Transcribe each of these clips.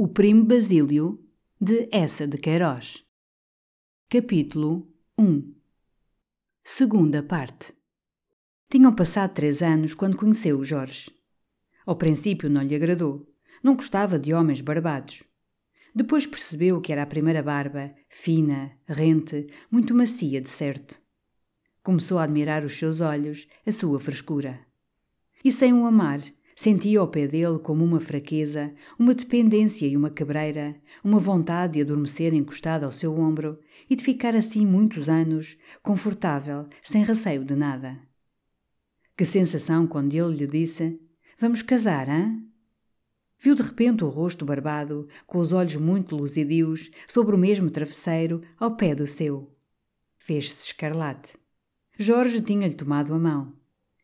O Primo Basílio, de Essa de Queiroz. Capítulo 1 Segunda parte Tinham passado três anos quando conheceu o Jorge. Ao princípio não lhe agradou. Não gostava de homens barbados. Depois percebeu que era a primeira barba, fina, rente, muito macia de certo. Começou a admirar os seus olhos, a sua frescura. E sem o amar, Sentia ao pé dele como uma fraqueza, uma dependência e uma cabreira, uma vontade de adormecer encostada ao seu ombro e de ficar assim muitos anos, confortável, sem receio de nada. Que sensação quando ele lhe disse: Vamos casar, hã? Viu de repente o rosto barbado, com os olhos muito luzidios, sobre o mesmo travesseiro, ao pé do seu. Fez-se escarlate. Jorge tinha-lhe tomado a mão.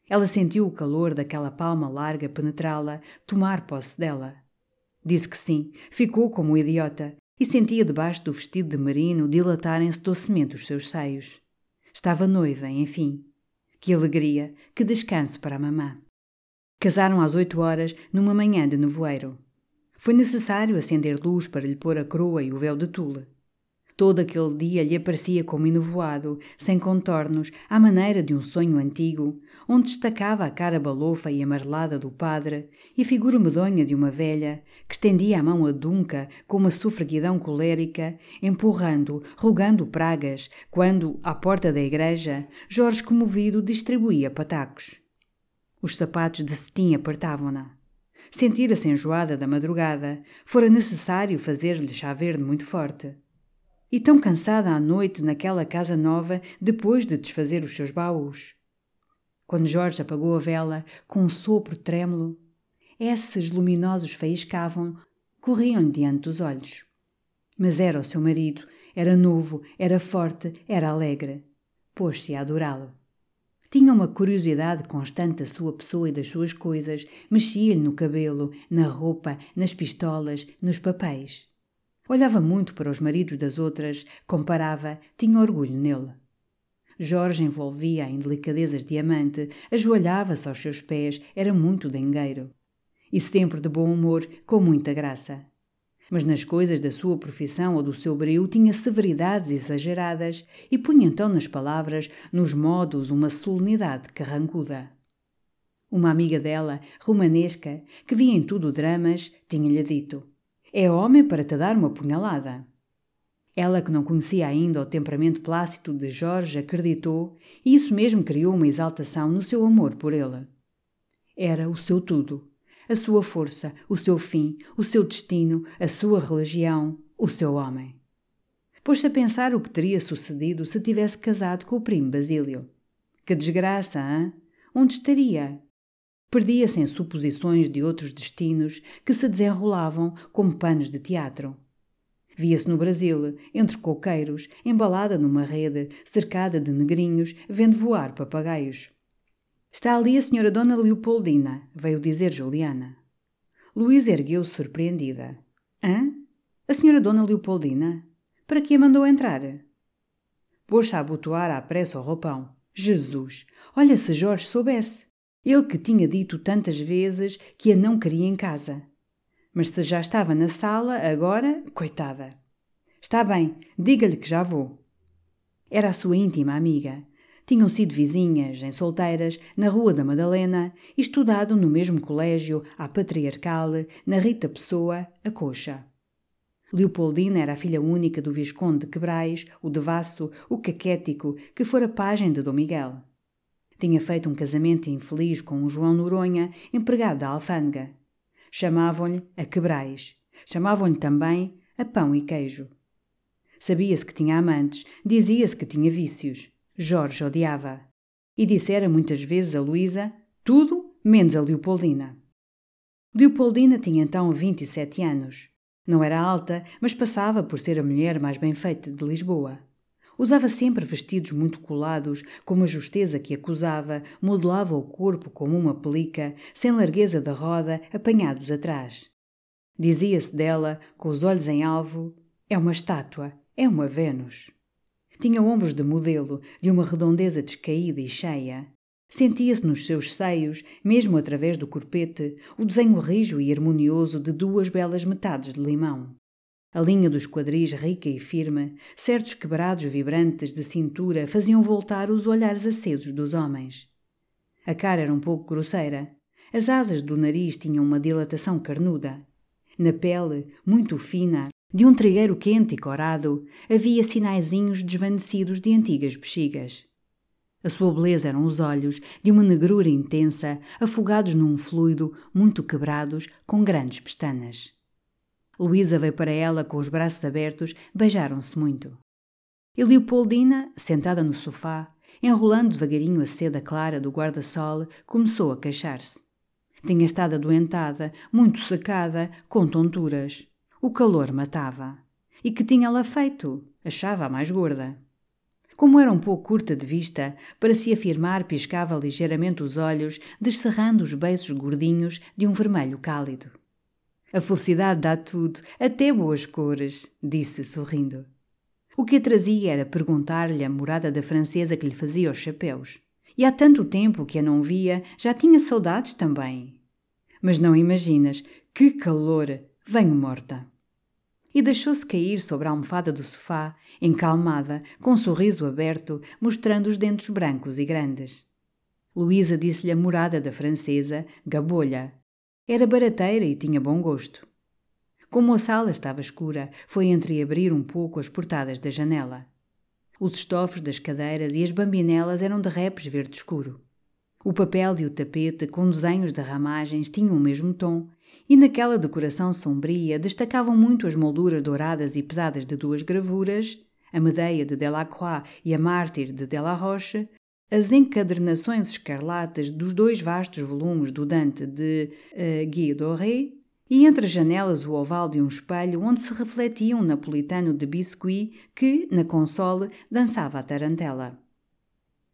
Ela sentiu o calor daquela palma larga penetrá-la, tomar posse dela. Disse que sim, ficou como um idiota e sentia debaixo do vestido de merino dilatarem-se docemente os seus seios. Estava noiva, enfim. Que alegria, que descanso para a mamã. Casaram às oito horas, numa manhã de nevoeiro. Foi necessário acender luz para lhe pôr a coroa e o véu de tule. Todo aquele dia lhe aparecia como enovoado, sem contornos, à maneira de um sonho antigo, onde destacava a cara balofa e amarelada do padre e a figura medonha de uma velha, que estendia a mão adunca com uma sufraguidão colérica, empurrando, rogando pragas, quando, à porta da igreja, Jorge comovido distribuía patacos. Os sapatos de cetim apertavam-na. Sentira-se enjoada da madrugada, fora necessário fazer-lhe chá verde muito forte e tão cansada à noite naquela casa nova depois de desfazer os seus baús. Quando Jorge apagou a vela, com um sopro trêmulo, esses luminosos faiscavam, corriam-lhe diante dos olhos. Mas era o seu marido, era novo, era forte, era alegre. Pôs-se a adorá-lo. Tinha uma curiosidade constante da sua pessoa e das suas coisas, mexia-lhe no cabelo, na roupa, nas pistolas, nos papéis. Olhava muito para os maridos das outras, comparava, tinha orgulho nele. Jorge envolvia-a em delicadezas de amante, ajoelhava-se aos seus pés, era muito dengueiro. E sempre de bom humor, com muita graça. Mas nas coisas da sua profissão ou do seu brio tinha severidades exageradas e punha então nas palavras, nos modos, uma solenidade carrancuda. Uma amiga dela, romanesca, que via em tudo dramas, tinha-lhe dito – é homem para te dar uma punhalada. Ela, que não conhecia ainda o temperamento plácido de Jorge, acreditou, e isso mesmo criou uma exaltação no seu amor por ele. Era o seu tudo, a sua força, o seu fim, o seu destino, a sua religião, o seu homem. Pôs-se a pensar o que teria sucedido se tivesse casado com o primo Basílio. Que desgraça, hein? Onde estaria? Perdia-se em suposições de outros destinos que se desenrolavam como panos de teatro. Via-se no Brasil, entre coqueiros, embalada numa rede, cercada de negrinhos, vendo voar papagaios. Está ali a senhora Dona Leopoldina, veio dizer Juliana. Luísa ergueu-se surpreendida. Hã? A senhora Dona Leopoldina? Para que a mandou entrar? Pôs-se a abotoar à pressa o roupão. Jesus! Olha se Jorge soubesse! Ele que tinha dito tantas vezes que a não queria em casa. Mas se já estava na sala, agora, coitada. Está bem, diga-lhe que já vou. Era a sua íntima amiga. Tinham sido vizinhas, em solteiras, na Rua da Madalena, e estudado no mesmo colégio, à Patriarcal, na Rita Pessoa, a Coxa. Leopoldina era a filha única do Visconde de Quebrais, o devasso, o caquético, que fora pajem de Dom Miguel. Tinha feito um casamento infeliz com um João Noronha, empregado da alfândega. Chamavam-lhe a quebrais. Chamavam-lhe também a pão e queijo. Sabia-se que tinha amantes, dizia-se que tinha vícios. Jorge odiava. E dissera muitas vezes a Luísa tudo menos a Leopoldina. Leopoldina tinha então 27 anos. Não era alta, mas passava por ser a mulher mais bem feita de Lisboa. Usava sempre vestidos muito colados, com uma justeza que acusava, modelava o corpo como uma pelica, sem largueza da roda, apanhados atrás. Dizia-se dela, com os olhos em alvo, é uma estátua, é uma Vênus. Tinha ombros de modelo, de uma redondeza descaída e cheia. Sentia-se nos seus seios, mesmo através do corpete, o desenho rijo e harmonioso de duas belas metades de limão. A linha dos quadris rica e firme, certos quebrados vibrantes de cintura faziam voltar os olhares acesos dos homens. A cara era um pouco grosseira. As asas do nariz tinham uma dilatação carnuda. Na pele, muito fina, de um trigueiro quente e corado, havia sinaizinhos desvanecidos de antigas bexigas. A sua beleza eram os olhos, de uma negrura intensa, afogados num fluido, muito quebrados, com grandes pestanas. Luísa veio para ela com os braços abertos, beijaram-se muito. E Leopoldina, sentada no sofá, enrolando devagarinho a seda clara do guarda-sol, começou a queixar-se. Tinha estado adoentada, muito secada, com tonturas. O calor matava. E que tinha ela feito? Achava-a mais gorda. Como era um pouco curta de vista, para se afirmar piscava ligeiramente os olhos, descerrando os beiços gordinhos de um vermelho cálido. A felicidade dá tudo, até boas cores, disse sorrindo. O que a trazia era perguntar-lhe a morada da francesa que lhe fazia os chapéus. E há tanto tempo que a não via, já tinha saudades também. Mas não imaginas, que calor! Venho morta e deixou-se cair sobre a almofada do sofá, encalmada, com um sorriso aberto, mostrando os dentes brancos e grandes. Luísa disse-lhe a morada da francesa, Gabolha. Era barateira e tinha bom gosto. Como a sala estava escura, foi entreabrir um pouco as portadas da janela. Os estofos das cadeiras e as bambinelas eram de repes verde escuro. O papel e o tapete, com desenhos de ramagens, tinham o mesmo tom, e naquela decoração sombria destacavam muito as molduras douradas e pesadas de duas gravuras, a Medeia de Delacroix e a Mártir de Delaroche, as encadernações escarlatas dos dois vastos volumes do Dante de uh, Guy Doré e entre as janelas o oval de um espelho onde se refletia um napolitano de biscuit que, na console, dançava a tarantela.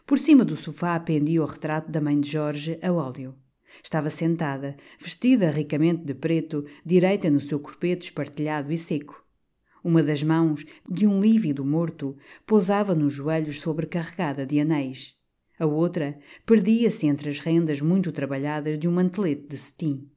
Por cima do sofá pendia o retrato da mãe de Jorge a óleo. Estava sentada, vestida ricamente de preto, direita no seu corpete espartilhado e seco. Uma das mãos, de um lívido morto, pousava nos joelhos sobrecarregada de anéis. A outra perdia-se entre as rendas muito trabalhadas de um mantelete de cetim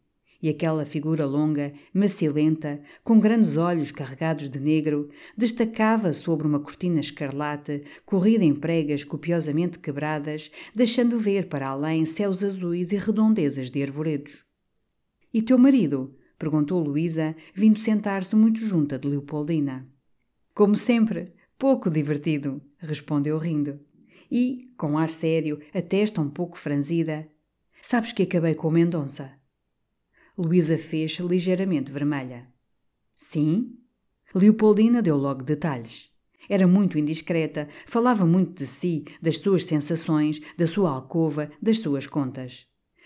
e aquela figura longa, macilenta, com grandes olhos carregados de negro, destacava sobre uma cortina escarlate, corrida em pregas copiosamente quebradas, deixando ver para além céus azuis e redondezas de arvoredos. E teu marido? perguntou Luísa, vindo sentar-se muito junto de Leopoldina. Como sempre, pouco divertido, respondeu rindo. E, com ar sério, a testa um pouco franzida, sabes que acabei com Mendonça. Luísa fez ligeiramente vermelha. Sim? Leopoldina deu logo detalhes. Era muito indiscreta, falava muito de si, das suas sensações, da sua alcova, das suas contas.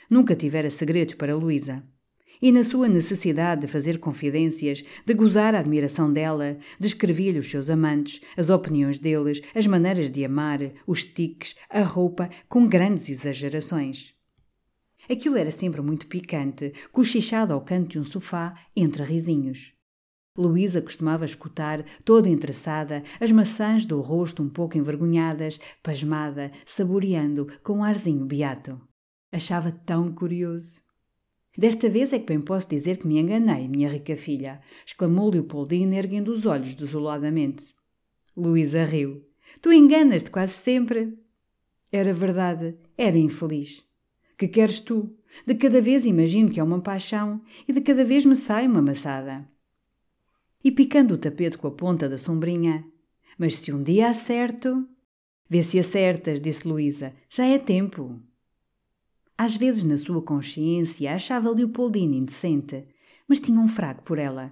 Nunca tivera segredos para Luísa. E na sua necessidade de fazer confidências, de gozar a admiração dela, descrevia-lhe os seus amantes, as opiniões deles, as maneiras de amar, os tiques, a roupa, com grandes exagerações. Aquilo era sempre muito picante, cochichado ao canto de um sofá, entre risinhos. Luísa costumava escutar, toda interessada, as maçãs do rosto um pouco envergonhadas, pasmada, saboreando, com um arzinho beato. Achava tão curioso. Desta vez é que bem posso dizer que me enganei, minha rica filha, exclamou Leopoldina, erguendo os olhos desoladamente. Luísa riu. Tu enganas-te quase sempre. Era verdade, era infeliz. Que queres tu? De cada vez imagino que é uma paixão e de cada vez me sai uma maçada. E picando o tapete com a ponta da sombrinha. Mas se um dia acerto. Vê se acertas, disse Luísa. Já é tempo. Às vezes, na sua consciência, achava Leopoldina indecente, mas tinha um fraco por ela.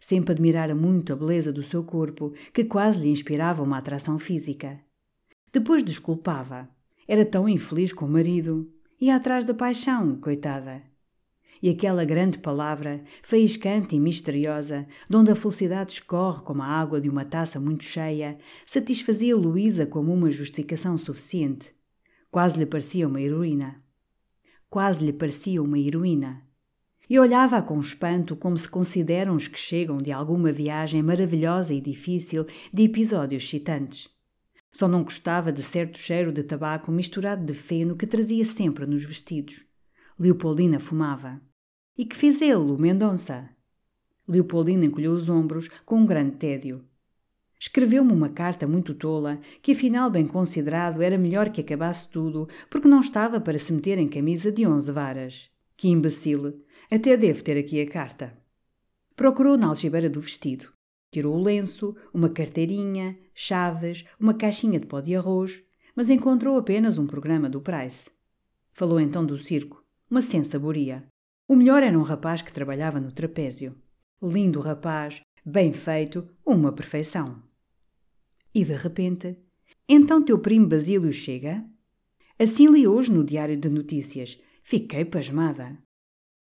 Sempre admirara muito a beleza do seu corpo, que quase lhe inspirava uma atração física. Depois desculpava. Era tão infeliz com o marido ia atrás da paixão, coitada. E aquela grande palavra, faiscante e misteriosa, de onde a felicidade escorre como a água de uma taça muito cheia, satisfazia Luísa como uma justificação suficiente. Quase lhe parecia uma heroína. Quase lhe parecia uma heroína. E olhava-a com espanto como se consideram os que chegam de alguma viagem maravilhosa e difícil de episódios excitantes. Só não gostava de certo cheiro de tabaco misturado de feno que trazia sempre nos vestidos. Leopoldina fumava. E que fez ele, o Mendonça? Leopoldina encolheu os ombros com um grande tédio. Escreveu-me uma carta muito tola, que afinal, bem considerado, era melhor que acabasse tudo, porque não estava para se meter em camisa de onze varas. Que imbecile! Até devo ter aqui a carta. Procurou na algibeira do vestido. Tirou o lenço, uma carteirinha, chaves, uma caixinha de pó de arroz, mas encontrou apenas um programa do Price. Falou então do circo, uma sensaboria. O melhor era um rapaz que trabalhava no trapézio. Lindo rapaz, bem feito, uma perfeição. E de repente, então teu primo Basílio chega? Assim li hoje no Diário de Notícias. Fiquei pasmada.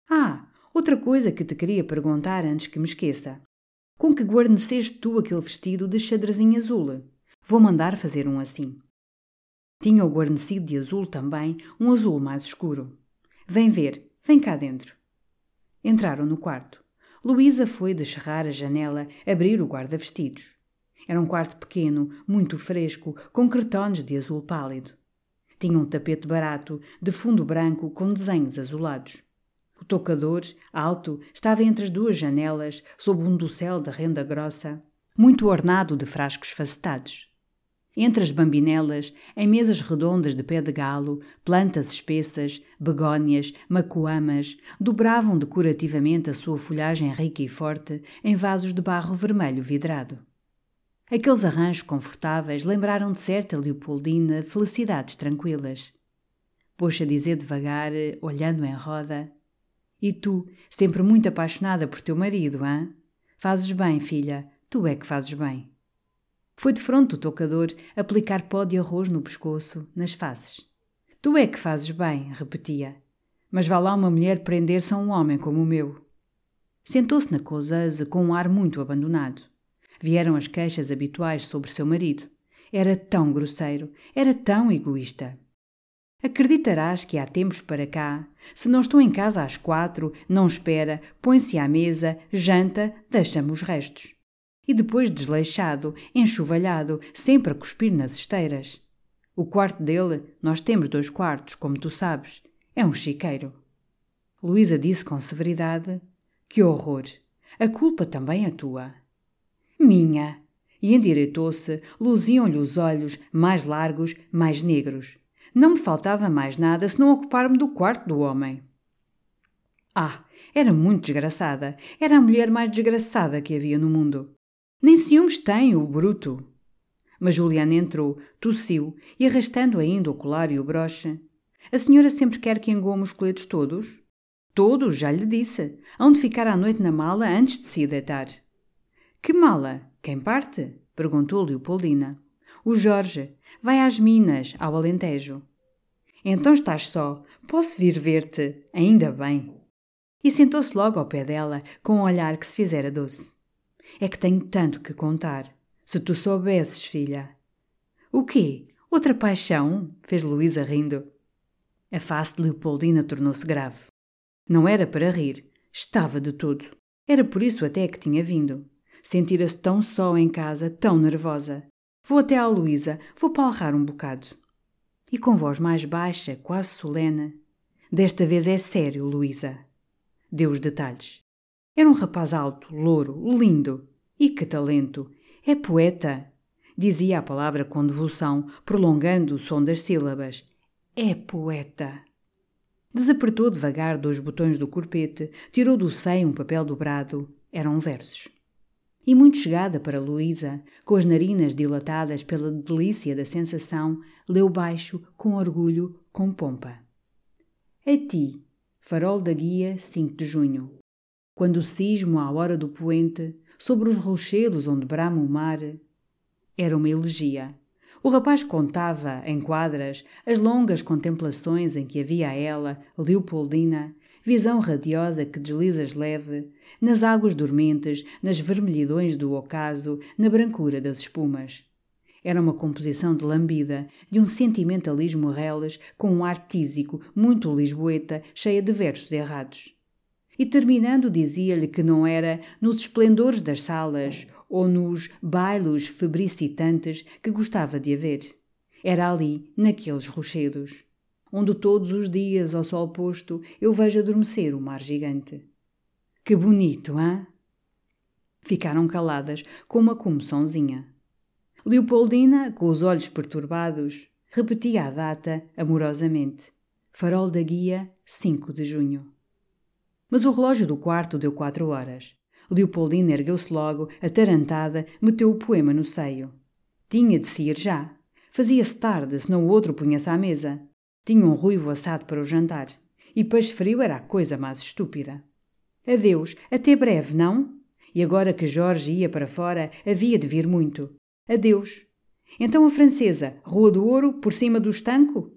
Ah, outra coisa que te queria perguntar antes que me esqueça. Com que guarneceste tu aquele vestido de xadrezinho azul? Vou mandar fazer um assim. Tinha o guarnecido de azul também, um azul mais escuro. Vem ver, vem cá dentro. Entraram no quarto. Luísa foi descerrar a janela, abrir o guarda-vestidos. Era um quarto pequeno, muito fresco, com cretones de azul pálido. Tinha um tapete barato, de fundo branco, com desenhos azulados. O tocador, alto, estava entre as duas janelas, sob um dossel de renda grossa, muito ornado de frascos facetados. Entre as bambinelas, em mesas redondas de pé de galo, plantas espessas, begónias, macoamas, dobravam decorativamente a sua folhagem rica e forte em vasos de barro vermelho vidrado. Aqueles arranjos confortáveis lembraram de certa Leopoldina felicidades tranquilas. Pôs a dizer devagar, olhando em roda: e tu, sempre muito apaixonada por teu marido, hã? Fazes bem, filha, tu é que fazes bem. Foi de fronte o tocador aplicar pó de arroz no pescoço, nas faces. Tu é que fazes bem, repetia. Mas vá lá uma mulher prender-se a um homem como o meu. Sentou-se na causeuse com um ar muito abandonado. Vieram as queixas habituais sobre seu marido. Era tão grosseiro, era tão egoísta. Acreditarás que há tempos para cá, se não estou em casa às quatro, não espera, põe-se à mesa, janta, deixa-me os restos. E depois desleixado, enxovalhado, sempre a cuspir nas esteiras. O quarto dele, nós temos dois quartos, como tu sabes, é um chiqueiro. Luísa disse com severidade: Que horror! A culpa também é tua. Minha! E endireitou-se, luziam-lhe os olhos, mais largos, mais negros. Não me faltava mais nada se não ocupar-me do quarto do homem. Ah, era muito desgraçada. Era a mulher mais desgraçada que havia no mundo. Nem ciúmes tem, o bruto. Mas Juliana entrou, tossiu e arrastando ainda o colar e o broche. A senhora sempre quer que engoma os coletes todos? Todos, já lhe disse. Hão de ficar à noite na mala antes de se deitar. Que mala? Quem parte? Perguntou Leopoldina. O Jorge. Vai às Minas, ao Alentejo. Então estás só. Posso vir ver-te? Ainda bem. E sentou-se logo ao pé dela, com um olhar que se fizera doce. É que tenho tanto que contar. Se tu soubesses, filha. O quê? Outra paixão? fez Luísa rindo. A face de Leopoldina tornou-se grave. Não era para rir, estava de todo. Era por isso até que tinha vindo. Sentira-se tão só em casa, tão nervosa. Vou até à Luísa, vou palrar um bocado. E com voz mais baixa, quase solene. Desta vez é sério, Luísa. Deu os detalhes. Era um rapaz alto, louro, lindo. E que talento! É poeta! Dizia a palavra com devoção, prolongando o som das sílabas. É poeta! Desapertou devagar dois botões do corpete, tirou do seio um papel dobrado. Eram versos e muito chegada para Luísa, com as narinas dilatadas pela delícia da sensação, leu baixo, com orgulho, com pompa. A ti, farol da guia, 5 de junho. Quando o cismo à hora do poente, sobre os rochedos onde brama o mar, era uma elegia. O rapaz contava, em quadras, as longas contemplações em que havia ela, Leopoldina, visão radiosa que deslizas leve, nas águas dormentes, nas vermelhidões do ocaso, na brancura das espumas. Era uma composição de lambida, de um sentimentalismo reles, com um ar tísico, muito lisboeta, cheia de versos errados. E terminando dizia-lhe que não era nos esplendores das salas ou nos bailos febricitantes que gostava de haver. Era ali, naqueles rochedos, onde todos os dias, ao sol posto, eu vejo adormecer o mar gigante. Que bonito, hã? Ficaram caladas, com uma comoçãozinha. Leopoldina, com os olhos perturbados, repetia a data amorosamente. Farol da Guia, 5 de junho. Mas o relógio do quarto deu quatro horas. Leopoldina ergueu-se logo, atarantada, meteu o poema no seio. Tinha de se ir já. Fazia-se tarde, senão o outro punha-se à mesa. Tinha um ruivo assado para o jantar. E peixe frio era a coisa mais estúpida. Adeus, até breve, não? E agora que Jorge ia para fora, havia de vir muito. Adeus. Então a francesa, Rua do Ouro, por cima do estanco?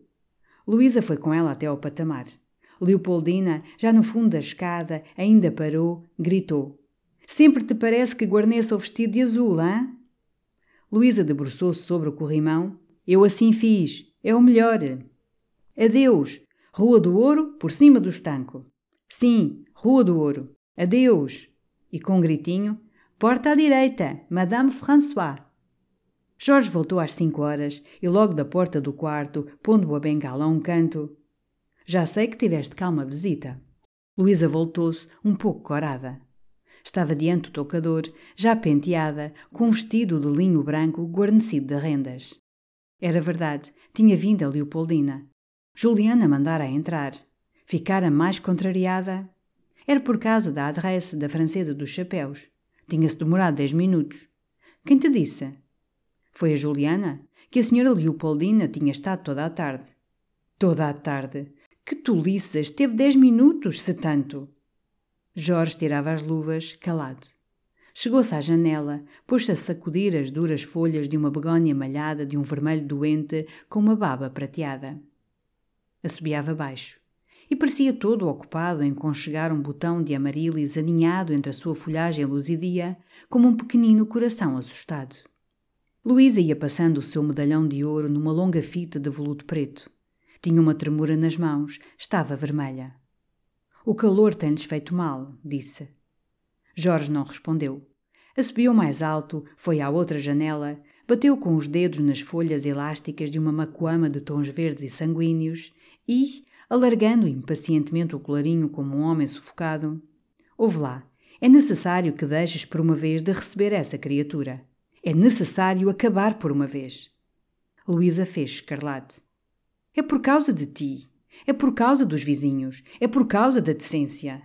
Luísa foi com ela até ao patamar. Leopoldina, já no fundo da escada, ainda parou, gritou. Sempre te parece que guarneça o vestido de azul, hã? Luísa debruçou-se sobre o corrimão. Eu assim fiz. É o melhor. Adeus. Rua do Ouro, por cima do estanco. Sim, Rua do Ouro. Adeus. E com um gritinho, porta à direita, Madame François. Jorge voltou às cinco horas e logo da porta do quarto, pondo a bengala a um canto, já sei que tiveste cá uma visita. Luísa voltou-se, um pouco corada. Estava diante do tocador, já penteada, com um vestido de linho branco guarnecido de rendas. Era verdade, tinha vindo a Leopoldina. Juliana mandara entrar. Ficara mais contrariada. Era por causa da adresse da francesa dos chapéus. Tinha-se demorado dez minutos. Quem te disse? Foi a Juliana, que a senhora Leopoldina tinha estado toda a tarde. Toda a tarde. Que tolices! Teve dez minutos, se tanto! Jorge tirava as luvas, calado. Chegou-se à janela, pôs-se a sacudir as duras folhas de uma begónia malhada de um vermelho doente com uma baba prateada. Assobiava baixo e parecia todo ocupado em conchegar um botão de amarilis aninhado entre a sua folhagem luzidia, como um pequenino coração assustado. Luísa ia passando o seu medalhão de ouro numa longa fita de veludo preto. Tinha uma tremura nas mãos, estava vermelha. O calor tem-lhes feito mal, disse. Jorge não respondeu. Assobiou mais alto, foi à outra janela, bateu com os dedos nas folhas elásticas de uma macoama de tons verdes e sanguíneos e, alargando impacientemente o colarinho como um homem sufocado, ouve lá, é necessário que deixes por uma vez de receber essa criatura. É necessário acabar por uma vez. Luísa fez escarlate. É por causa de ti. É por causa dos vizinhos. É por causa da decência.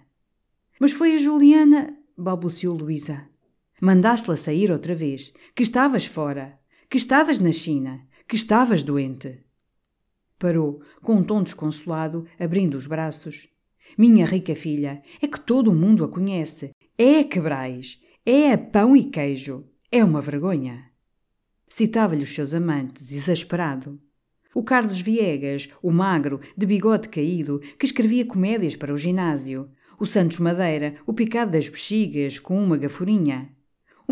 Mas foi a Juliana, balbuciou Luísa. Mandasse-la sair outra vez. Que estavas fora. Que estavas na China. Que estavas doente. Parou, com um tom desconsolado, abrindo os braços. Minha rica filha, é que todo o mundo a conhece. É a Quebrais. É a pão e queijo. É uma vergonha. Citava-lhe os seus amantes, exasperado. O Carlos Viegas, o magro, de bigode caído, que escrevia comédias para o ginásio. O Santos Madeira, o picado das bexigas, com uma gafurinha.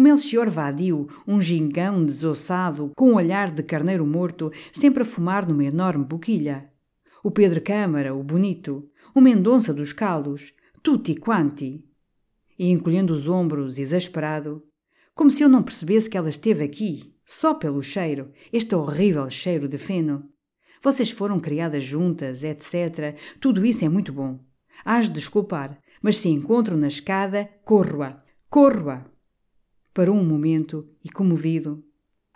O Melchior Vadio, um gingão desossado, com um olhar de carneiro morto, sempre a fumar numa enorme boquilha. O Pedro Câmara, o bonito. O Mendonça dos Calos. Tutti quanti. E encolhendo os ombros, exasperado, como se eu não percebesse que ela esteve aqui, só pelo cheiro, este horrível cheiro de feno. Vocês foram criadas juntas, etc. Tudo isso é muito bom. Hás de desculpar, mas se encontro na escada, corro-a, corro-a. Parou um momento e, comovido,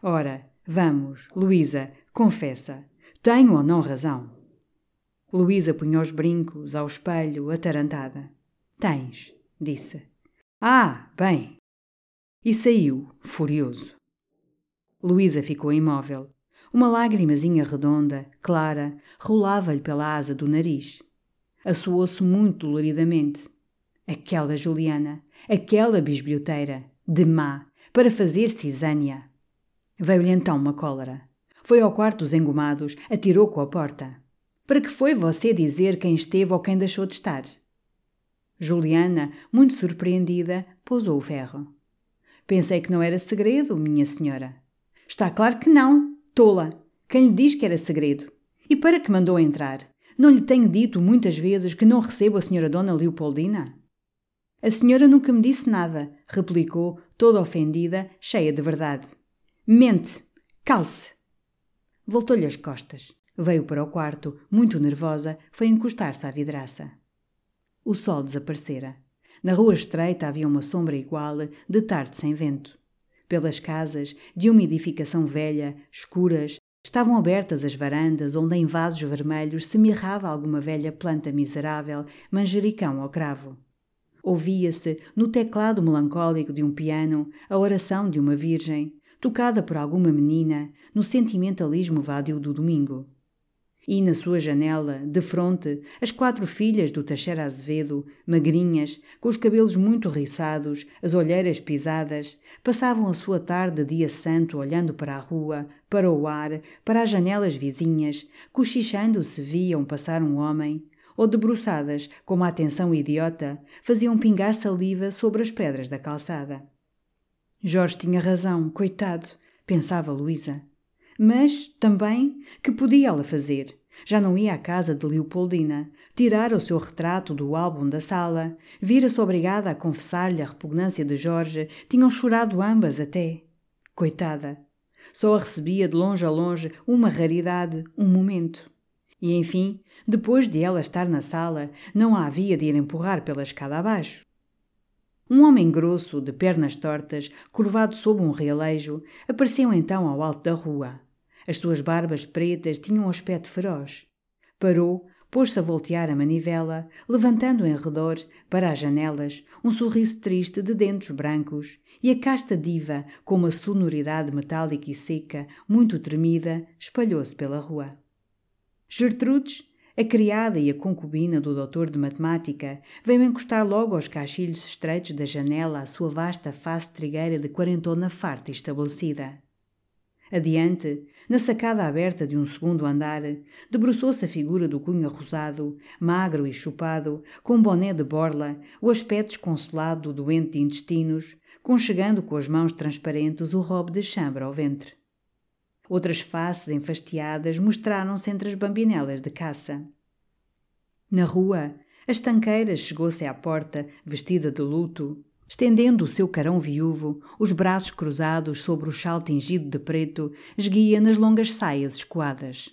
Ora, vamos, Luísa, confessa. Tenho ou não razão? Luísa punha os brincos ao espelho, atarantada. Tens, disse. Ah, bem. E saiu, furioso. Luísa ficou imóvel. Uma lágrimazinha redonda, clara, rolava-lhe pela asa do nariz. Assoou-se muito doloridamente. Aquela Juliana, aquela bisbilhoteira, de má, para fazer cisânia. Veio-lhe então uma cólera. Foi ao quarto dos engomados, atirou com a porta. Para que foi você dizer quem esteve ou quem deixou de estar? Juliana, muito surpreendida, pousou o ferro. Pensei que não era segredo, minha senhora. Está claro que não, tola. Quem lhe diz que era segredo? E para que mandou entrar? Não lhe tenho dito muitas vezes que não recebo a senhora Dona Leopoldina? A senhora nunca me disse nada, replicou, toda ofendida, cheia de verdade. Mente! Calce! Voltou-lhe as costas. Veio para o quarto, muito nervosa, foi encostar-se à vidraça. O sol desaparecera. Na rua estreita havia uma sombra igual, de tarde sem vento. Pelas casas, de uma edificação velha, escuras, estavam abertas as varandas onde em vasos vermelhos se mirrava alguma velha planta miserável, manjericão ao cravo. Ouvia-se, no teclado melancólico de um piano, a oração de uma virgem, tocada por alguma menina, no sentimentalismo vadio do domingo. E na sua janela, de fronte, as quatro filhas do Teixeira Azevedo, magrinhas, com os cabelos muito riçados, as olheiras pisadas, passavam a sua tarde de dia santo olhando para a rua, para o ar, para as janelas vizinhas, cochichando se viam passar um homem, ou debruçadas, com uma atenção idiota, faziam pingar saliva sobre as pedras da calçada. Jorge tinha razão, coitado, pensava Luísa. Mas, também, que podia ela fazer? Já não ia à casa de Leopoldina, tirar o seu retrato do álbum da sala, vira-se obrigada a confessar-lhe a repugnância de Jorge, tinham chorado ambas até. Coitada! Só a recebia de longe a longe uma raridade, um momento. E enfim, depois de ela estar na sala, não a havia de ir empurrar pela escada abaixo. Um homem grosso, de pernas tortas, curvado sob um realejo, apareceu então ao alto da rua. As suas barbas pretas tinham um aspecto feroz. Parou, pôs-se a voltear a manivela, levantando em redor, para as janelas, um sorriso triste de dentes brancos, e a casta diva, com uma sonoridade metálica e seca, muito tremida, espalhou-se pela rua. Gertrudes, a criada e a concubina do doutor de matemática, veio encostar logo aos caixilhos estreitos da janela a sua vasta face trigueira de quarentona farta e estabelecida. Adiante, na sacada aberta de um segundo andar, debruçou-se a figura do cunha rosado, magro e chupado, com boné de borla, o aspecto desconsolado do doente de intestinos, conchegando com as mãos transparentes o robe de chambre ao ventre. Outras faces enfastiadas mostraram-se entre as bambinelas de caça. Na rua, as tanqueiras chegou-se à porta, vestida de luto, estendendo o seu carão viúvo, os braços cruzados sobre o chal tingido de preto, esguia nas longas saias escoadas.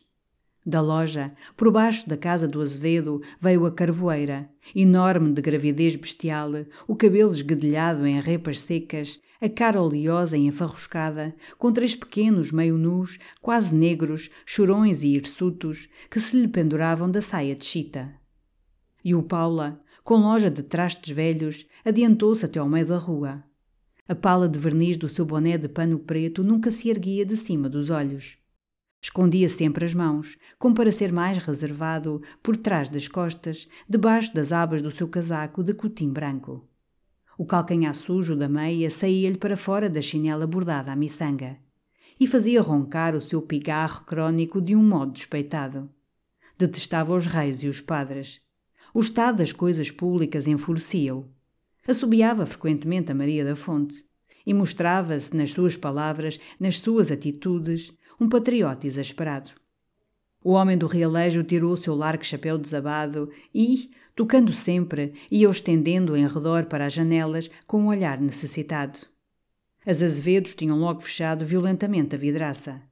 Da loja, por baixo da casa do Azevedo, veio a carvoeira, enorme de gravidez bestial, o cabelo esguedelhado em repas secas, a cara oleosa e enfarruscada, com três pequenos meio nus, quase negros, chorões e hirsutos, que se lhe penduravam da saia de chita. E o Paula, com loja de trastes velhos, adiantou-se até ao meio da rua. A pala de verniz do seu boné de pano preto nunca se erguia de cima dos olhos. Escondia sempre as mãos, como para ser mais reservado, por trás das costas, debaixo das abas do seu casaco de cotim branco. O calcanhar sujo da meia saía-lhe para fora da chinela bordada à miçanga e fazia roncar o seu pigarro crónico de um modo despeitado. Detestava os reis e os padres. O estado das coisas públicas enfurecia-o. Assobiava frequentemente a Maria da Fonte e mostrava-se nas suas palavras, nas suas atitudes, um patriota exasperado. O homem do realejo tirou o seu largo chapéu desabado e, tocando sempre, ia estendendo em redor para as janelas com um olhar necessitado. As azevedos tinham logo fechado violentamente a vidraça.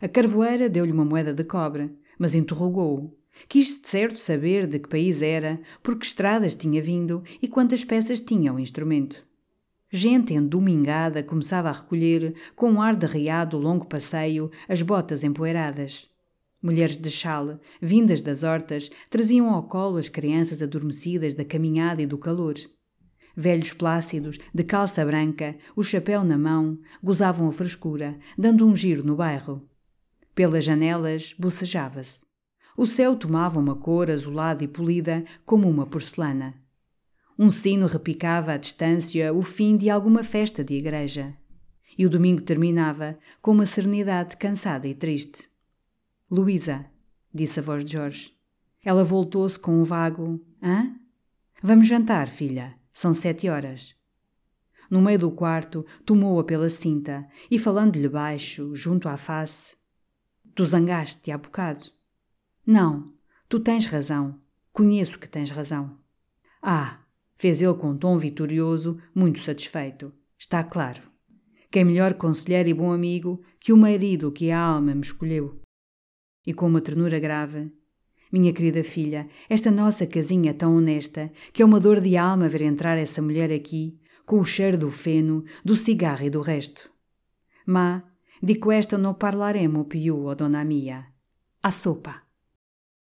A carvoeira deu-lhe uma moeda de cobre, mas interrogou-o. Quis de certo saber de que país era, por que estradas tinha vindo e quantas peças tinha o instrumento. Gente endomingada começava a recolher, com um ar de riado longo passeio, as botas empoeiradas. Mulheres de chale, vindas das hortas, traziam ao colo as crianças adormecidas da caminhada e do calor. Velhos plácidos, de calça branca, o chapéu na mão, gozavam a frescura, dando um giro no bairro. Pelas janelas bocejava-se. O céu tomava uma cor azulada e polida, como uma porcelana. Um sino repicava à distância o fim de alguma festa de igreja. E o domingo terminava com uma serenidade cansada e triste. Luísa, disse a voz de Jorge. Ela voltou-se com um vago: Hã? Vamos jantar, filha. São sete horas. No meio do quarto, tomou-a pela cinta e, falando-lhe baixo, junto à face: Tu zangaste-te há bocado. Não, tu tens razão. Conheço que tens razão. Ah, Fez ele com tom vitorioso, muito satisfeito. Está claro. Quem melhor conselheiro e bom amigo que o marido que a alma me escolheu. E com uma ternura grave, minha querida filha, esta nossa casinha tão honesta, que é uma dor de alma ver entrar essa mulher aqui, com o cheiro do feno, do cigarro e do resto. Ma, di questo non parlaremo più, o dona mia. A sopa.